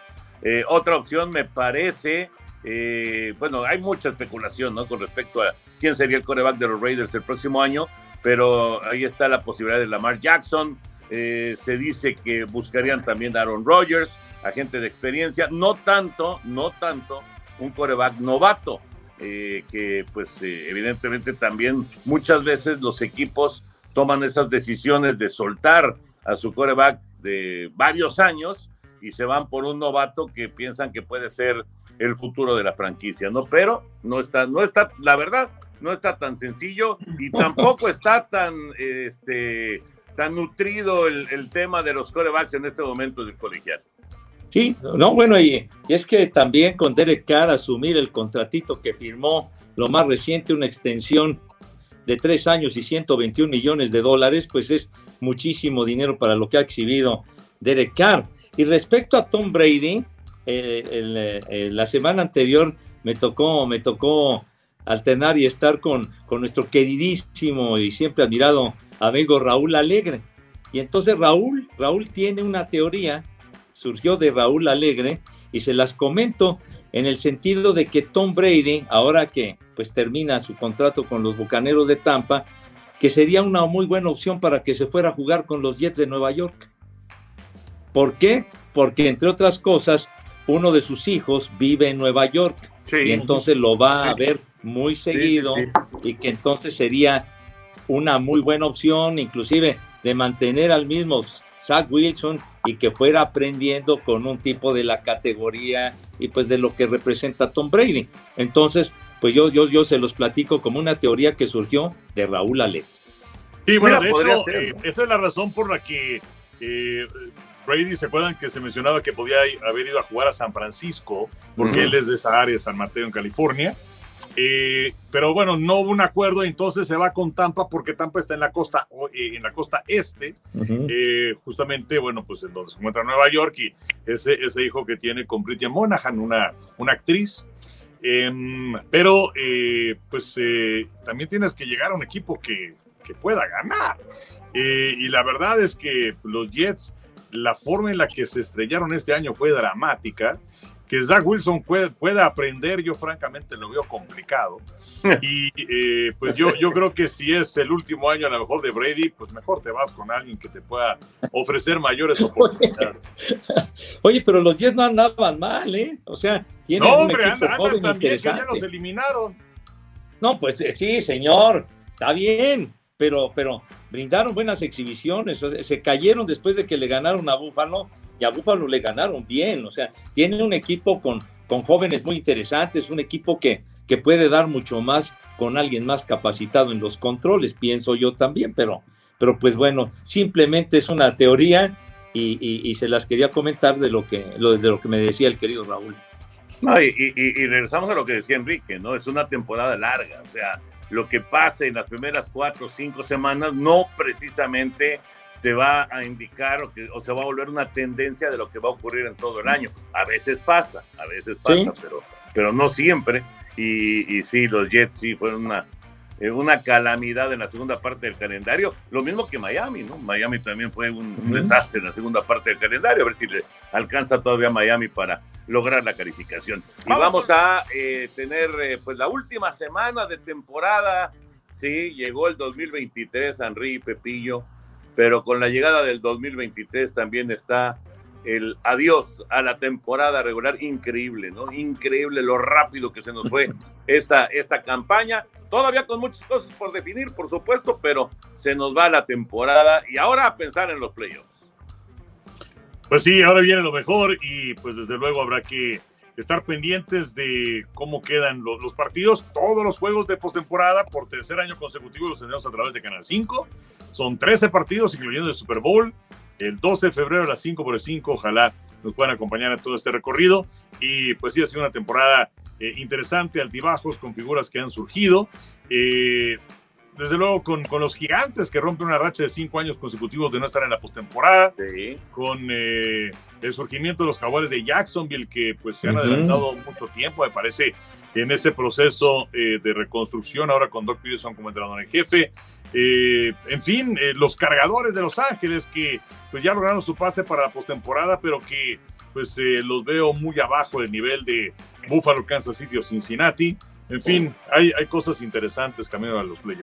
Otra opción me parece, eh, bueno, hay mucha especulación ¿no? con respecto a quién sería el coreback de los Raiders el próximo año, pero ahí está la posibilidad de Lamar Jackson. Eh, se dice que buscarían también Aaron Rodgers, agente de experiencia, no tanto, no tanto un coreback novato, eh, que pues eh, evidentemente también muchas veces los equipos toman esas decisiones de soltar a su coreback de varios años y se van por un novato que piensan que puede ser el futuro de la franquicia, ¿no? Pero no está, no está, la verdad, no está tan sencillo y tampoco está tan, este, tan nutrido el, el tema de los corebacks en este momento del colegial. Sí, no, bueno, y, y, es que también con Derek Carr asumir el contratito que firmó, lo más reciente, una extensión de tres años y 121 millones de dólares, pues es muchísimo dinero para lo que ha exhibido Derek Carr. Y respecto a Tom Brady, eh, eh, la semana anterior me tocó, me tocó alternar y estar con, con nuestro queridísimo y siempre admirado amigo Raúl Alegre. Y entonces Raúl, Raúl tiene una teoría surgió de Raúl Alegre y se las comento en el sentido de que Tom Brady, ahora que pues termina su contrato con los Bucaneros de Tampa, que sería una muy buena opción para que se fuera a jugar con los Jets de Nueva York. ¿Por qué? Porque entre otras cosas, uno de sus hijos vive en Nueva York sí. y entonces lo va sí. a ver muy seguido sí, y que entonces sería una muy buena opción, inclusive de mantener al mismo Zach Wilson y que fuera aprendiendo con un tipo de la categoría y pues de lo que representa Tom Brady. Entonces, pues yo, yo, yo se los platico como una teoría que surgió de Raúl Ale. Sí, bueno, Mira, de hecho, eh, esa es la razón por la que eh, Brady, ¿se acuerdan que se mencionaba que podía haber ido a jugar a San Francisco? Porque uh -huh. él es de esa área, San Mateo, en California. Eh, pero bueno, no hubo un acuerdo, entonces se va con Tampa porque Tampa está en la costa, eh, en la costa este, uh -huh. eh, justamente, bueno, pues en donde se encuentra Nueva York y ese, ese hijo que tiene con Britney Monahan, una, una actriz. Em, pero pues también tienes que llegar a un equipo que, que pueda ganar. Y la verdad es que los Jets, la forma en la que se estrellaron este año fue dramática que Zach Wilson pueda, pueda, aprender, yo francamente lo veo complicado. Y eh, pues yo, yo creo que si es el último año a lo mejor de Brady, pues mejor te vas con alguien que te pueda ofrecer mayores oportunidades. Oye, pero los Jets no andaban mal, ¿eh? O sea, tienen no, hombre, un anda, anda también, que ya los eliminaron. No, pues eh, sí, señor, está bien, pero, pero brindaron buenas exhibiciones, se cayeron después de que le ganaron a Búfalo y a Búfalo le ganaron bien, o sea, tiene un equipo con, con jóvenes muy interesantes, un equipo que, que puede dar mucho más con alguien más capacitado en los controles, pienso yo también, pero, pero pues bueno, simplemente es una teoría y, y, y se las quería comentar de lo que, lo, de lo que me decía el querido Raúl. No, y, y, regresamos a lo que decía Enrique, ¿no? Es una temporada larga, o sea, lo que pase en las primeras cuatro o cinco semanas no precisamente te va a indicar o, que, o se va a volver una tendencia de lo que va a ocurrir en todo el año. A veces pasa, a veces pasa, ¿Sí? pero, pero no siempre. Y, y sí, los Jets sí fueron una, una calamidad en la segunda parte del calendario. Lo mismo que Miami, ¿no? Miami también fue un, un desastre en la segunda parte del calendario. A ver si le alcanza todavía Miami para lograr la calificación. Y vamos a eh, tener eh, pues la última semana de temporada. Sí, llegó el 2023, Henry y Pepillo pero con la llegada del 2023 también está el adiós a la temporada regular. Increíble, ¿no? Increíble lo rápido que se nos fue esta, esta campaña. Todavía con muchas cosas por definir, por supuesto, pero se nos va la temporada y ahora a pensar en los playoffs. Pues sí, ahora viene lo mejor y pues desde luego habrá que estar pendientes de cómo quedan los, los partidos. Todos los juegos de postemporada por tercer año consecutivo los tendremos a través de Canal 5 Son 13 partidos, incluyendo el Super Bowl. El 12 de febrero a las 5 por el 5. Ojalá nos puedan acompañar en todo este recorrido. Y pues sí, ha sido una temporada eh, interesante, altibajos, con figuras que han surgido. Eh, desde luego con, con, los gigantes que rompen una racha de cinco años consecutivos de no estar en la postemporada, Sí. con eh, el surgimiento de los jaguares de Jacksonville que pues se han adelantado mucho tiempo, me parece, en ese proceso eh, de reconstrucción ahora con Doc Peterson como entrenador en jefe. Eh, en fin, eh, los cargadores de Los Ángeles que pues ya lograron su pase para la postemporada, pero que pues eh, los veo muy abajo del nivel de Buffalo, Kansas City o Cincinnati. En fin, hay, hay cosas interesantes camino a los playoffs.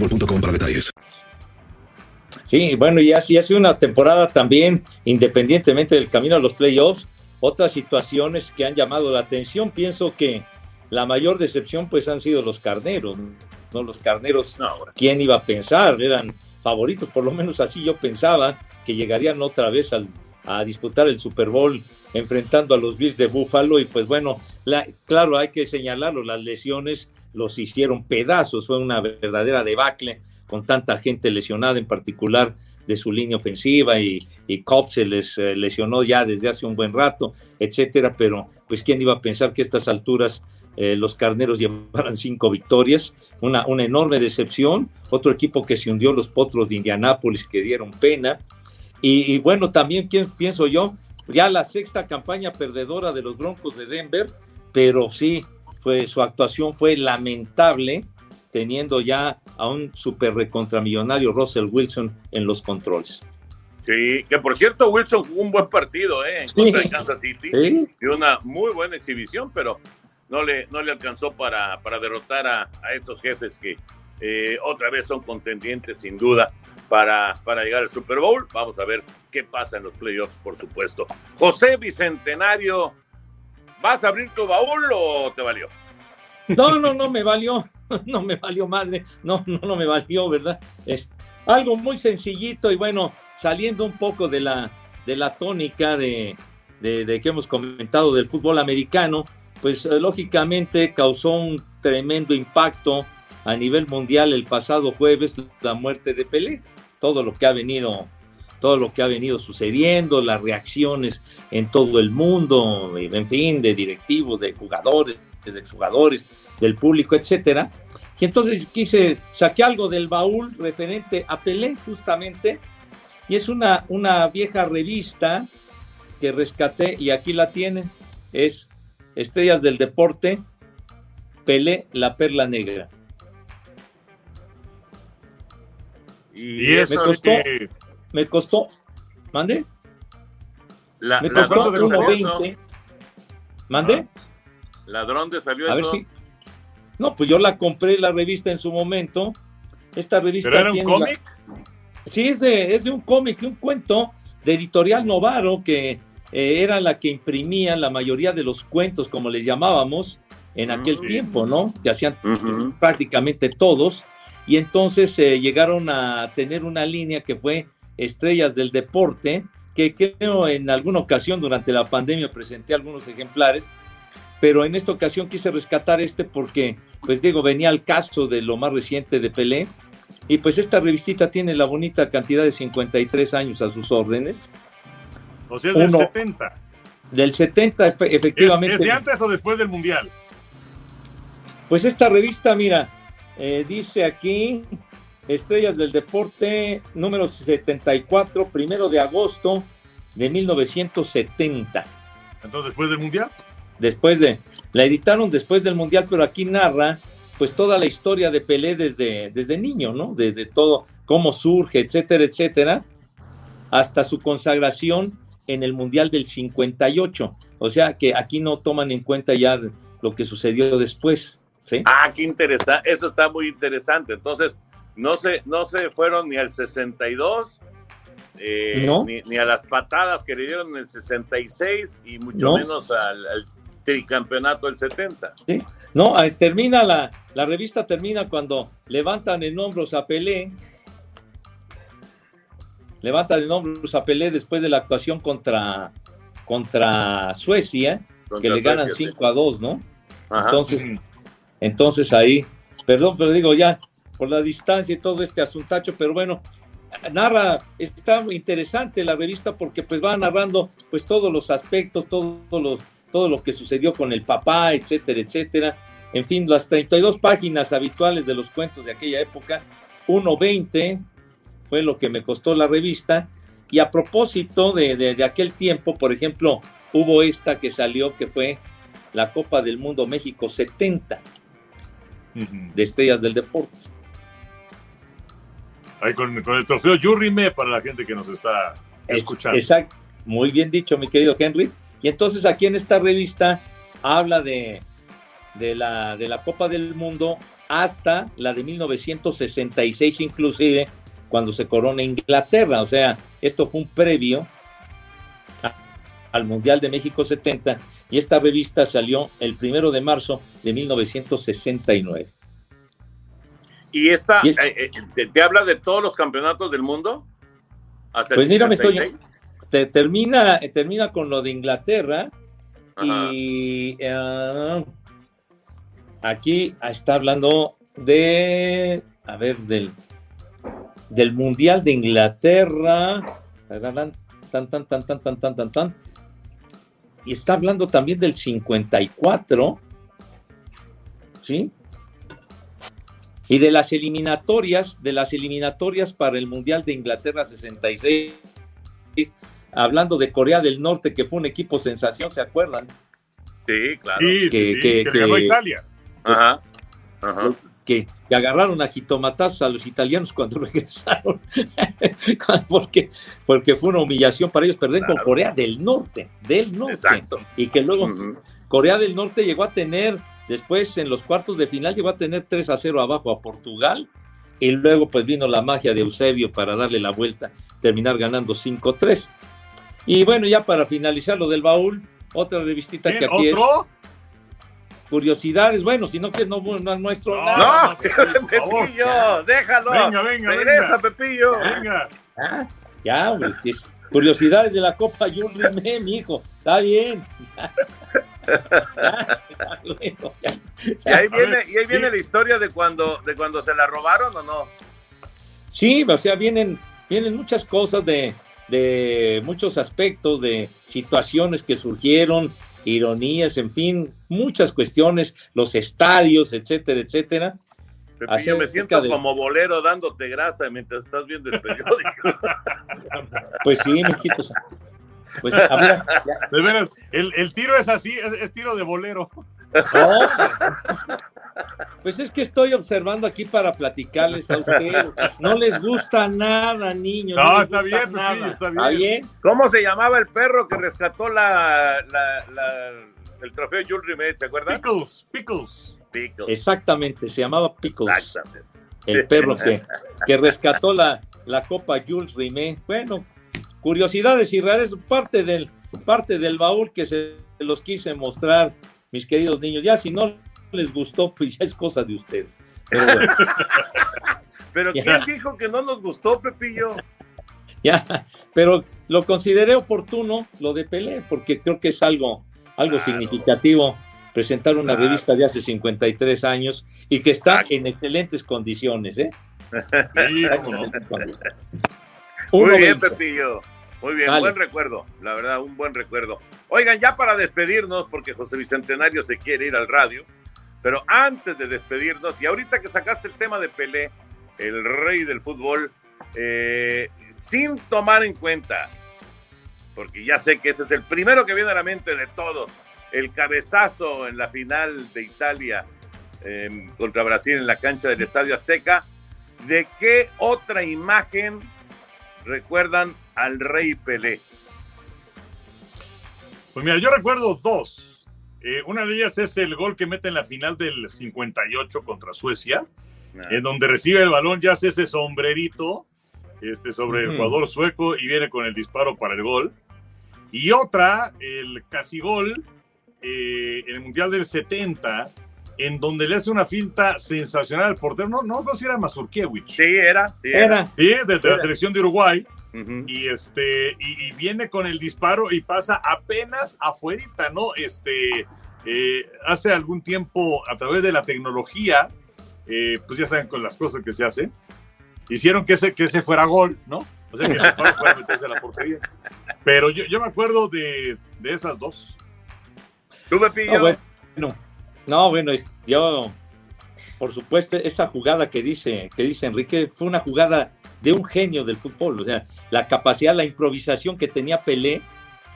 boostmobile.com para detalles. Sí, bueno, y así hace una temporada también, independientemente del camino a los playoffs, otras situaciones que han llamado la atención. Pienso que la mayor decepción pues han sido los carneros, ¿no? Los carneros, No. ¿quién iba a pensar? Eran favoritos, por lo menos así yo pensaba, que llegarían otra vez al- a disputar el Super Bowl enfrentando a los Bills de Buffalo y pues bueno, la- claro, hay que señalarlo, las lesiones los hicieron pedazos, fue una verdadera debacle con tanta gente lesionada, en particular de su línea ofensiva y, y Cobb se les eh, lesionó ya desde hace un buen rato, etcétera, pero pues quién iba a pensar que a estas alturas eh, los carneros llevaran cinco victorias, una, una enorme decepción, otro equipo que se hundió, los potros de Indianápolis, que dieron pena, y, y bueno, también ¿quién- pienso yo, ya la sexta campaña perdedora de los Broncos de Denver, pero sí, fue, su actuación fue lamentable, teniendo ya a un super recontramillonario Russell Wilson en los controles. Sí, que por cierto, Wilson jugó un buen partido ¿eh? en Sí. contra de Kansas City. ¿Sí? Y una muy buena exhibición, pero no le, no le alcanzó para, para derrotar a, a estos jefes que eh, otra vez son contendientes, sin duda, para, para llegar al Super Bowl. Vamos a ver qué pasa en los playoffs, por supuesto. José Bicentenario, ¿vas a abrir tu baúl o te valió? No, no, no me valió, no me valió madre, no, no, no me valió, ¿verdad? Es algo muy sencillito y bueno, saliendo un poco de la, de la tónica de, de, de que hemos comentado del fútbol americano, pues eh, lógicamente causó un tremendo impacto a nivel mundial el pasado jueves la muerte de Pelé, todo lo que ha venido todo lo que ha venido sucediendo, las reacciones en todo el mundo, en fin, de directivos, de jugadores, de exjugadores, del público, etcétera. Y entonces quise, saqué algo del baúl referente a Pelé, justamente, y es una, una vieja revista que rescaté, y aquí la tienen, es Estrellas del Deporte, Pelé, la Perla Negra. Y eso costó. que- Me costó, ¿mande? La- Me costó ¿cuánto te costó 1.20. ¿Mande? ¿Ladrón de salió A ver si. No, pues yo la compré la revista en su momento. Esta revista. ¿Pero era un la- cómic? Sí, es de, es de un cómic, un cuento de Editorial Novaro, que eh, era la que imprimía la mayoría de los cuentos, como les llamábamos, en aquel Mm. tiempo, ¿no? Que hacían prácticamente todos. Y entonces eh, llegaron a tener una línea que fue Estrellas del Deporte, que creo en alguna ocasión durante la pandemia presenté algunos ejemplares, pero en esta ocasión quise rescatar este porque, pues digo, venía al caso de lo más reciente de Pelé, y pues esta revistita tiene la bonita cantidad de 53 años a sus órdenes. O sea, es del Uno. 70. Del 70, efe- ¿Es, efectivamente. es de antes o después del Mundial? Pues esta revista, mira, eh, dice aquí, Estrellas del Deporte, número 74, primero de agosto de 1970. Entonces, después del Mundial. Después de, la editaron después del Mundial, pero aquí narra pues toda la historia de Pelé desde, desde niño, ¿no? Desde todo, cómo surge, etcétera, etcétera, hasta su consagración en el Mundial del 58. O sea que aquí no toman en cuenta ya lo que sucedió después, ¿sí? Ah, qué interesante. Eso está muy interesante. Entonces, no se, no se fueron ni al 62, eh, No. ni, ni a las patadas que le dieron en el 66 y mucho No. menos al, al tricampeonato del 70. ¿sí? No, termina la, la revista termina cuando levantan en hombros a Pelé. Levantan en hombros a Pelé después de la actuación contra, contra Suecia, que le ganan Suecia, sí. 5 a 2, ¿no? Ajá. Entonces, entonces ahí, perdón, pero digo ya, por la distancia y todo este asuntacho, pero bueno, narra, está interesante la revista porque pues va narrando pues todos los aspectos, todos los, todo lo que sucedió con el papá, etcétera, etcétera. En fin, las 32 páginas habituales de los cuentos de aquella época, 1.20 fue lo que me costó la revista. Y a propósito de, de- de aquel tiempo, por ejemplo, hubo esta que salió que fue la Copa del Mundo México 70 Ujú. de Estrellas del Deporte. Ahí con, con el trofeo Yurrime para la gente que nos está Es- escuchando. Exacto. Muy bien dicho, mi querido Henry. Y entonces aquí en esta revista habla de, de, la, de la Copa del Mundo hasta la de 1966 inclusive, cuando se corona Inglaterra. O sea, esto fue un previo a- al Mundial de México 70 y esta revista salió el primero de marzo de 1969. ¿Y esta Y- eh, eh, te, te habla de todos los campeonatos del mundo? Hasta Pues 66? Te, termina, termina con lo de Inglaterra Ajá. Y eh, aquí está hablando de, a ver, del, del Mundial de Inglaterra. Tan, tan, tan, tan, tan, tan, tan, tan. Y está hablando también del 54. ¿Sí? Y de las eliminatorias, de las eliminatorias para el Mundial de Inglaterra 66 hablando de Corea del Norte, que fue un equipo sensación, ¿se acuerdan? Sí, claro. Sí, sí, que- sí, que- que, le ganó a que- Italia. Ajá. Ajá. Que, que agarraron a jitomatazos a los italianos cuando regresaron, porque, porque fue una humillación para ellos perder con. Corea del Norte, del Norte, Exacto. y que luego. Corea del Norte llegó a tener, después en los cuartos de final llegó a tener 3 a 0 abajo a Portugal, y luego pues vino la magia de Eusebio para darle la vuelta, terminar ganando 5-3. Y bueno, ya para finalizar lo del baúl, otra revistita que aquí es ¿Otro? curiosidades, bueno, si no que no, no muestro No, nada. No. Pepillo, déjalo. Venga, venga, Regresa, venga. Pepillo. Venga. Ah, ya, hombre, si es curiosidades de la Copa Jules Rimet, mi hijo, está bien. Y ahí viene, y ahí viene la historia de cuando, de cuando se la robaron o no. Sí, o sea, vienen, vienen muchas cosas de, de muchos aspectos, de situaciones que surgieron, ironías, en fin, muchas cuestiones, los estadios, etcétera, etcétera. Pepillo, me siento de- como bolero dándote grasa mientras estás viendo el periódico. Pues sí, mijitos. Pues, a ver, ya- De veras, el, el tiro es así, es, es tiro de bolero. No, pues es que estoy observando aquí para platicarles a ustedes. No les gusta nada, niños. No, les está bien, Pepillo, está bien. ¿Está bien? ¿Cómo se llamaba el perro que rescató la, la- la- el trofeo Jules Rimet? ¿Se acuerdan? Pickles, Pickles. Pickles. Exactamente, se llamaba Pickles, Exactamente. el perro que, que rescató la, la Copa Jules Rimet. Bueno, curiosidades y raras, parte del, parte del baúl que se los quise mostrar, mis queridos niños. Ya si no les gustó, pues ya es cosa de ustedes. Pero bueno. Pero Ya. ¿quién dijo que no nos gustó, Pepillo? Ya, pero lo consideré oportuno lo de Pelé, porque creo que es algo, algo Claro. significativo presentar una Claro. revista de hace 53 años y que está en excelentes condiciones, ¿eh? Sí, cómo Muy bien, 1.20. Pepillo. Muy bien, Dale. buen recuerdo, la verdad, un buen recuerdo. Oigan, ya para despedirnos, porque José Bicentenario se quiere ir al radio, pero antes de despedirnos, y ahorita que sacaste el tema de Pelé, el rey del fútbol, eh, sin tomar en cuenta, porque ya sé que ese es el primero que viene a la mente de todos, el cabezazo en la final de Italia eh, contra Brasil en la cancha del Estadio Azteca, ¿de qué otra imagen recuerdan al rey Pelé? Pues mira, yo recuerdo dos. Eh, una de ellas es el gol que mete en la final del 58 contra Suecia. en donde recibe el balón, ya hace ese sombrerito este, sobre el Ujú. jugador sueco y viene con el disparo para el gol. Y otra, el casi gol eh, en el Mundial del 70, en donde le hace una finta sensacional al portero. No, no considera Mazurkiewicz. Sí, era, sí, era. Era, Sí, desde la selección de Uruguay. Y este, y, y viene con el disparo y pasa apenas afuerita, ¿no? Este, eh, hace algún tiempo, a través de la tecnología, eh, pues ya saben con las cosas que se hacen, hicieron que ese, que ese fuera gol, ¿no? O sea, que el disparo fuera a meterse a la portería. Pero yo, yo me acuerdo de, de esas dos. ¿Tú, Pepillo? No, bueno, no, bueno, yo, por supuesto, esa jugada que dice, que dice Enrique fue una jugada de un genio del fútbol, o sea, la capacidad, la improvisación que tenía Pelé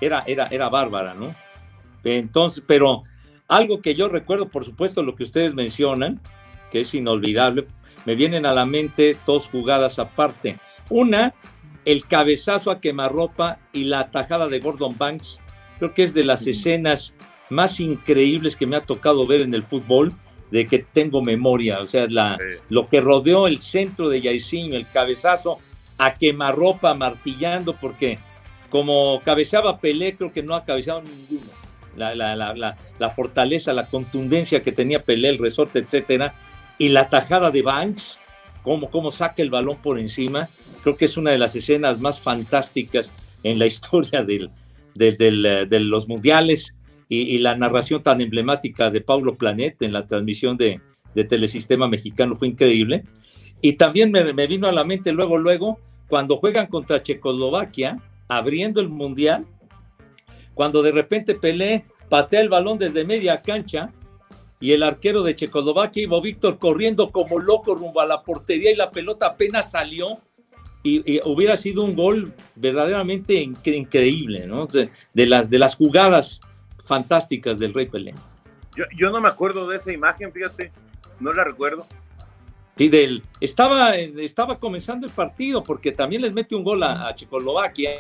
era, era, era bárbara, ¿no? Entonces, pero algo que yo recuerdo, por supuesto, lo que ustedes mencionan, que es inolvidable, me vienen a la mente dos jugadas aparte. Una, el cabezazo a quemarropa y la atajada de Gordon Banks, creo que es de las escenas más increíbles que me ha tocado ver en el fútbol, de que tengo memoria, o sea, la, Sí. lo que rodeó el centro de Jairzinho, el cabezazo a quemarropa martillando, porque como cabeceaba Pelé, creo que no ha cabeceado ninguno. La, la, la, la, fortaleza, la contundencia que tenía Pelé, el resorte, etcétera, y la tajada de Banks, cómo, cómo saca el balón por encima, creo que es una de las escenas más fantásticas en la historia del, del- del, eh, de los mundiales y, y la narración tan emblemática de Paulo Planet en la transmisión de, de Telesistema Mexicano fue increíble. Y también me, me vino a la mente luego, luego, cuando juegan contra Checoslovaquia, abriendo el mundial, cuando de repente Pelé patea el balón desde media cancha y el arquero de Checoslovaquia, Ivo Víctor, corriendo como loco rumbo a la portería y la pelota apenas salió y, y hubiera sido un gol verdaderamente incre- increíble, ¿no? De, de las, de las jugadas fantásticas del Rey Pelé. Yo, yo no me acuerdo de esa imagen, fíjate. No la recuerdo. Sí, del, estaba, estaba comenzando el partido porque también les mete un gol a, a Checoslovaquia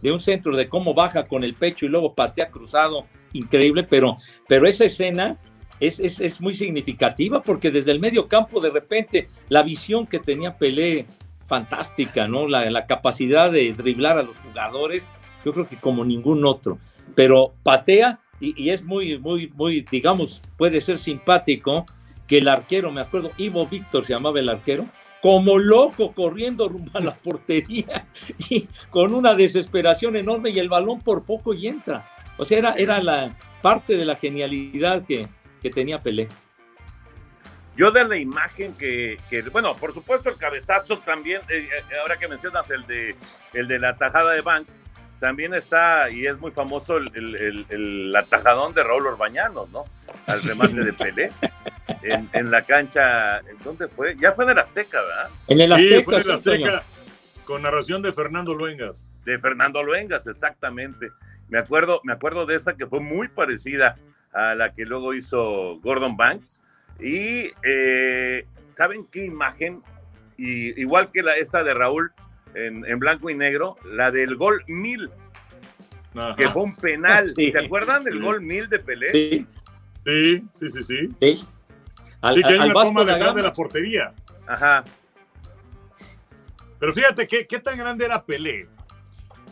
de un centro de cómo baja con el pecho y luego patea cruzado, increíble, pero, pero esa escena es, es, es muy significativa porque desde el medio campo de repente la visión que tenía Pelé, fantástica, ¿no? La, la capacidad de driblar a los jugadores, yo creo que como ningún otro, pero patea y, es muy, muy, muy, digamos, puede ser simpático que el arquero, me acuerdo, Ivo Víctor se llamaba el arquero, como loco corriendo rumbo a la portería y con una desesperación enorme y el balón por poco y entra. O sea, era, era la parte de la genialidad que, que tenía Pelé. Yo de la imagen que, que- bueno, por supuesto el cabezazo también, eh, eh, ahora que mencionas el de, el de la tajada de Banks, también está, y es muy famoso el, el, el- el atajadón de Raúl Orbañanos, ¿no? Al remate de Pelé, en, en la cancha, ¿en ¿dónde fue? Ya fue en el Azteca, ¿verdad? En el Sí, Azteca, fue en el sí. Azteca, con narración de Fernando Luengas. de Fernando Luengas, exactamente. Me acuerdo, me acuerdo de esa que fue muy parecida a la que luego hizo Gordon Banks. Y eh, ¿saben qué imagen? Y, igual que la esta de Raúl en, en blanco y negro, la del gol mil, Ajá. que fue un penal. Sí. ¿Se acuerdan del Sí. gol mil de Pelé? Sí, Sí, sí, sí, sí. sí. Al, Sí, que hay una toma de Gama. la portería. Ajá. Pero fíjate qué, qué tan grande era Pelé,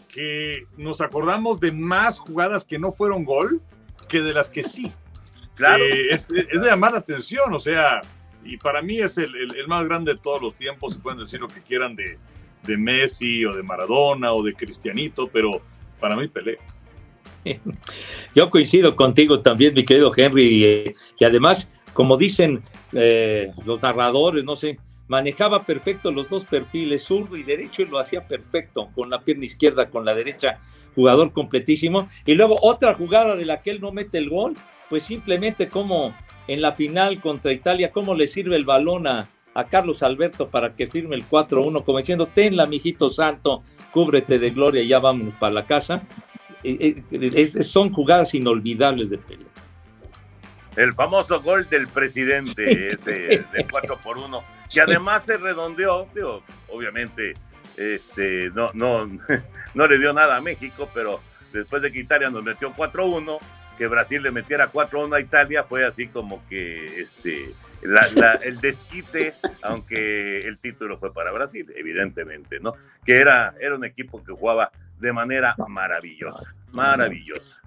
que nos acordamos de más jugadas que no fueron gol que de las que sí. Claro. Eh, es, es de llamar la atención, o sea, y para mí es el, el- el más grande de todos los tiempos, se pueden decir lo que quieran de, de Messi o de Maradona o de Cristianito, pero para mí Pelé. Yo coincido contigo también, mi querido Henry, y, y además, como dicen eh, los narradores, no sé, manejaba perfecto los dos perfiles, zurdo y derecho, y lo hacía perfecto, con la pierna izquierda, con la derecha, jugador completísimo. Y luego otra jugada de la que él no mete el gol, pues simplemente como en la final contra Italia, cómo le sirve el balón a, a Carlos Alberto para que firme el 4-1, como diciendo, tenla, mijito santo, cúbrete de gloria y ya vámonos para la casa. Eh, eh, es- son jugadas inolvidables de Pelé. El famoso gol del presidente, ese de 4 por 1, que además se redondeó, digo, obviamente, este, no, no, no le dio nada a México, pero después de que Italia nos metió 4-1, que Brasil le metiera 4-1 a Italia fue así como que este, la, la, el desquite, aunque el título fue para Brasil, evidentemente, ¿no? Que era, era un equipo que jugaba de manera maravillosa, maravillosa.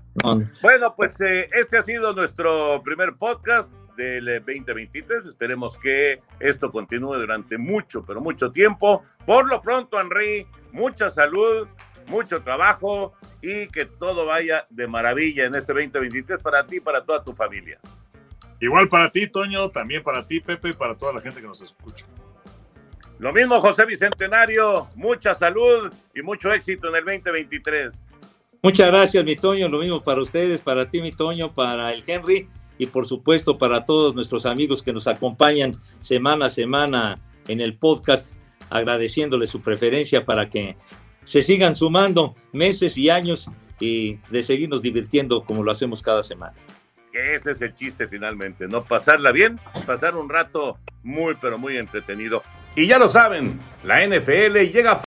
Bueno, pues eh, este ha sido nuestro primer podcast del 2023. Esperemos que esto continúe durante mucho, pero mucho tiempo. Por lo pronto, Henry, mucha salud, mucho trabajo y que todo vaya de maravilla en este 2023 para ti y para toda tu familia. Igual para ti, Toño, también para ti, Pepe, y para toda la gente que nos escucha. Lo mismo, José Bicentenario, mucha salud y mucho éxito en el 2023. Muchas gracias, mi Toño, lo mismo para ustedes, para ti, mi Toño, para el Henry y por supuesto para todos nuestros amigos que nos acompañan semana a semana en el podcast, agradeciéndole su preferencia para que se sigan sumando meses y años y de seguirnos divirtiendo como lo hacemos cada semana. Que ese es el chiste finalmente, ¿no? Pasarla bien, pasar un rato muy, pero muy entretenido. Y ya lo saben, la NFL llega